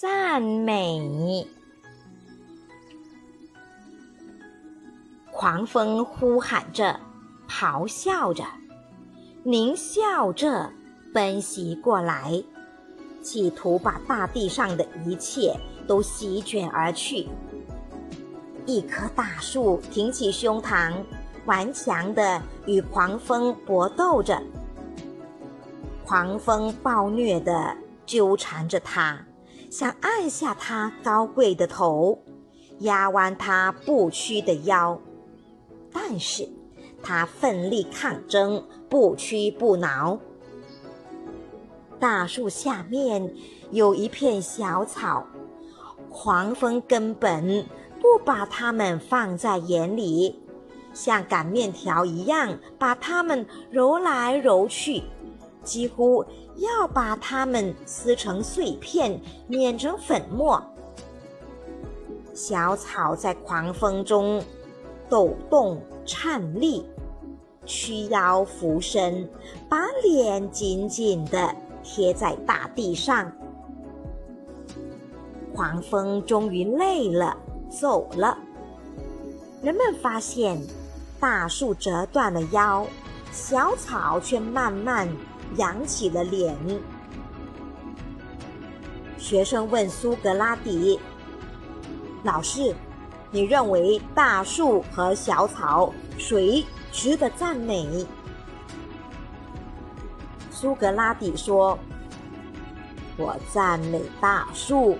赞美。狂风呼喊着，咆哮着，狞笑着，奔袭过来，企图把大地上的一切都席卷而去。一棵大树挺起胸膛，顽强地与狂风搏斗着。狂风暴虐地纠缠着它，想按下它高贵的头，压弯它不屈的腰。但是，他奋力抗争，不屈不挠。大树下面有一片小草，狂风根本不把它们放在眼里，像擀面条一样把它们揉来揉去，几乎要把它们撕成碎片，碾成粉末。小草在狂风中。抖动、颤栗，屈腰俯身，把脸紧紧地贴在大地上。狂风终于累了，走了。人们发现，大树折断了腰，小草却慢慢扬起了脸。学生问苏格拉底：“老师。”你认为大树和小草谁值得赞美？苏格拉底说：“我赞美大树，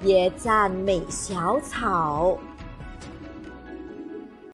也赞美小草。”